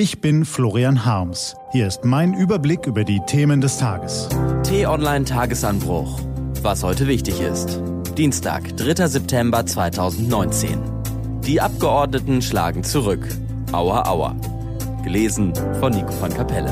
Ich bin Florian Harms. Hier ist mein Überblick über die Themen des Tages. T-Online Tagesanbruch. Was heute wichtig ist. Dienstag, 3. September 2019. Die Abgeordneten schlagen zurück. Aua, aua. Gelesen von Nico van Kapelle.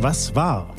Was war?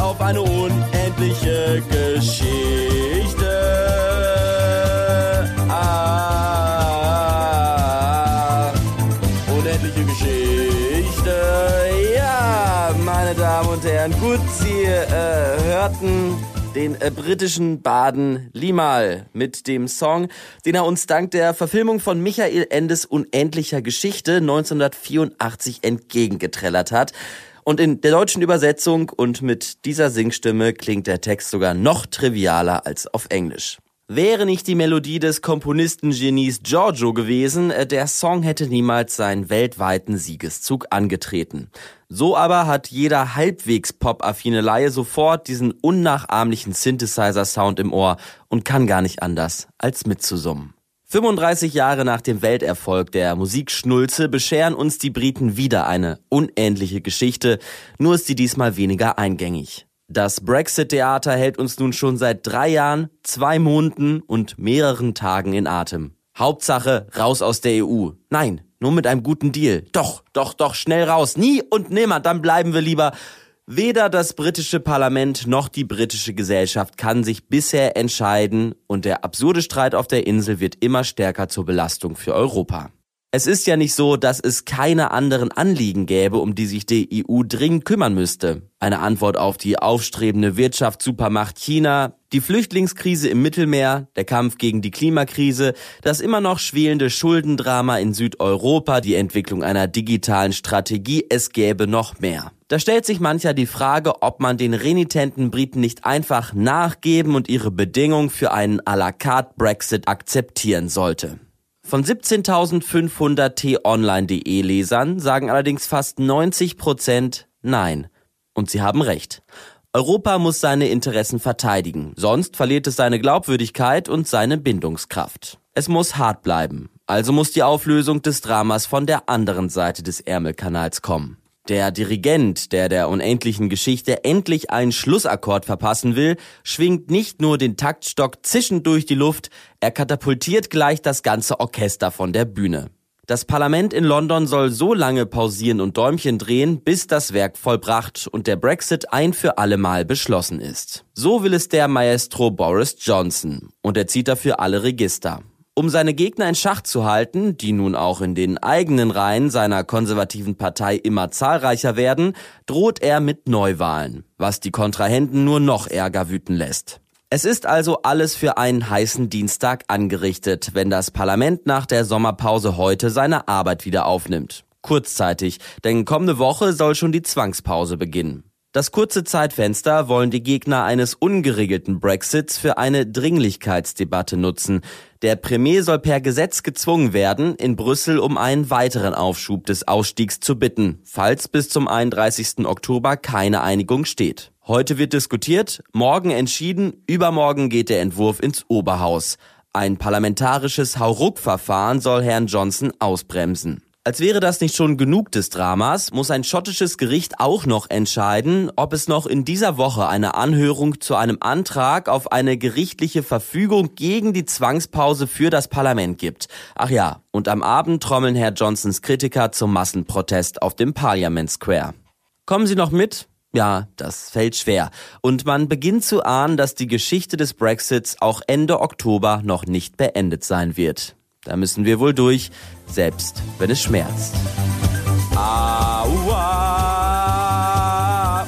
Auf eine unendliche Geschichte. Ah, unendliche Geschichte. Ja, meine Damen und Herren, gut, Sie äh, hörten den äh, britischen Baden Limal mit dem Song, den er uns dank der Verfilmung von Michael Endes Unendlicher Geschichte 1984 entgegengetrellert hat. Und in der deutschen Übersetzung und mit dieser Singstimme klingt der Text sogar noch trivialer als auf Englisch. Wäre nicht die Melodie des Komponistengenies Giorgio gewesen, äh, der Song hätte niemals seinen weltweiten Siegeszug angetreten. So aber hat jeder halbwegs pop-affine Laie sofort diesen unnachahmlichen Synthesizer-Sound im Ohr und kann gar nicht anders, als mitzusummen. 35 Jahre nach dem Welterfolg der Musikschnulze bescheren uns die Briten wieder eine unähnliche Geschichte, nur ist sie diesmal weniger eingängig. Das Brexit-Theater hält uns nun schon seit drei Jahren, zwei Monaten und mehreren Tagen in Atem. Hauptsache raus aus der EU. Nein, nur mit einem guten Deal. Doch, doch, doch, schnell raus. Nie und nimmer, dann bleiben wir lieber. Weder das britische Parlament noch die britische Gesellschaft kann sich bisher entscheiden und der absurde Streit auf der Insel wird immer stärker zur Belastung für Europa. Es ist ja nicht so, dass es keine anderen Anliegen gäbe, um die sich die EU dringend kümmern müsste. Eine Antwort auf die aufstrebende Wirtschaftssupermacht China, die Flüchtlingskrise im Mittelmeer, der Kampf gegen die Klimakrise, das immer noch schwelende Schuldendrama in Südeuropa, die Entwicklung einer digitalen Strategie, es gäbe noch mehr. Da stellt sich mancher die Frage, ob man den renitenten Briten nicht einfach nachgeben und ihre Bedingungen für einen à la carte Brexit akzeptieren sollte. Von 17.500 t-online.de Lesern sagen allerdings fast 90 Prozent Nein. Und sie haben recht. Europa muss seine Interessen verteidigen, sonst verliert es seine Glaubwürdigkeit und seine Bindungskraft. Es muss hart bleiben, also muss die Auflösung des Dramas von der anderen Seite des Ärmelkanals kommen. Der Dirigent, der der unendlichen Geschichte endlich einen Schlussakkord verpassen will, schwingt nicht nur den Taktstock zischend durch die Luft, er katapultiert gleich das ganze Orchester von der Bühne. Das Parlament in London soll so lange pausieren und Däumchen drehen, bis das Werk vollbracht und der Brexit ein für alle Mal beschlossen ist. So will es der Maestro Boris Johnson und er zieht dafür alle Register. Um seine Gegner in Schach zu halten, die nun auch in den eigenen Reihen seiner konservativen Partei immer zahlreicher werden, droht er mit Neuwahlen, was die Kontrahenten nur noch ärger wüten lässt. Es ist also alles für einen heißen Dienstag angerichtet, wenn das Parlament nach der Sommerpause heute seine Arbeit wieder aufnimmt. Kurzzeitig, denn kommende Woche soll schon die Zwangspause beginnen. Das kurze Zeitfenster wollen die Gegner eines ungeregelten Brexits für eine Dringlichkeitsdebatte nutzen. Der Premier soll per Gesetz gezwungen werden, in Brüssel um einen weiteren Aufschub des Ausstiegs zu bitten, falls bis zum 31. Oktober keine Einigung steht. Heute wird diskutiert, morgen entschieden, übermorgen geht der Entwurf ins Oberhaus. Ein parlamentarisches Hauruck-Verfahren soll Herrn Johnson ausbremsen. Als wäre das nicht schon genug des Dramas, muss ein schottisches Gericht auch noch entscheiden, ob es noch in dieser Woche eine Anhörung zu einem Antrag auf eine gerichtliche Verfügung gegen die Zwangspause für das Parlament gibt. Ach ja, und am Abend trommeln Herr Johnsons Kritiker zum Massenprotest auf dem Parliament Square. Kommen Sie noch mit? Ja, das fällt schwer. Und man beginnt zu ahnen, dass die Geschichte des Brexits auch Ende Oktober noch nicht beendet sein wird. Da müssen wir wohl durch, selbst wenn es schmerzt. Aua,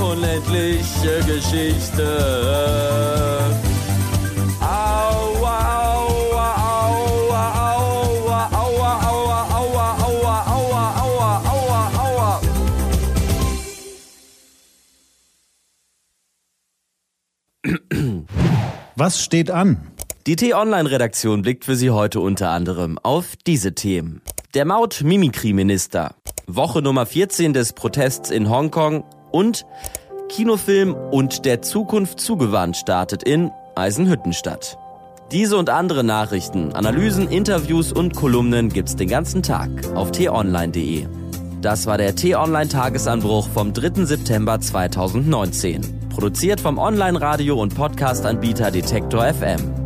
unendliche Geschichte. Was steht an? Die T-Online-Redaktion blickt für Sie heute unter anderem auf diese Themen. Der Maut-Mimikry-Minister. Woche Nummer 14 des Protests in Hongkong und Kinofilm und der Zukunft zugewandt startet in Eisenhüttenstadt. Diese und andere Nachrichten, Analysen, Interviews und Kolumnen gibt's den ganzen Tag auf t-online.de. Das war der T-Online Tagesanbruch vom 3. September 2019. Produziert vom Online-Radio- und Podcast-Anbieter Detektor FM.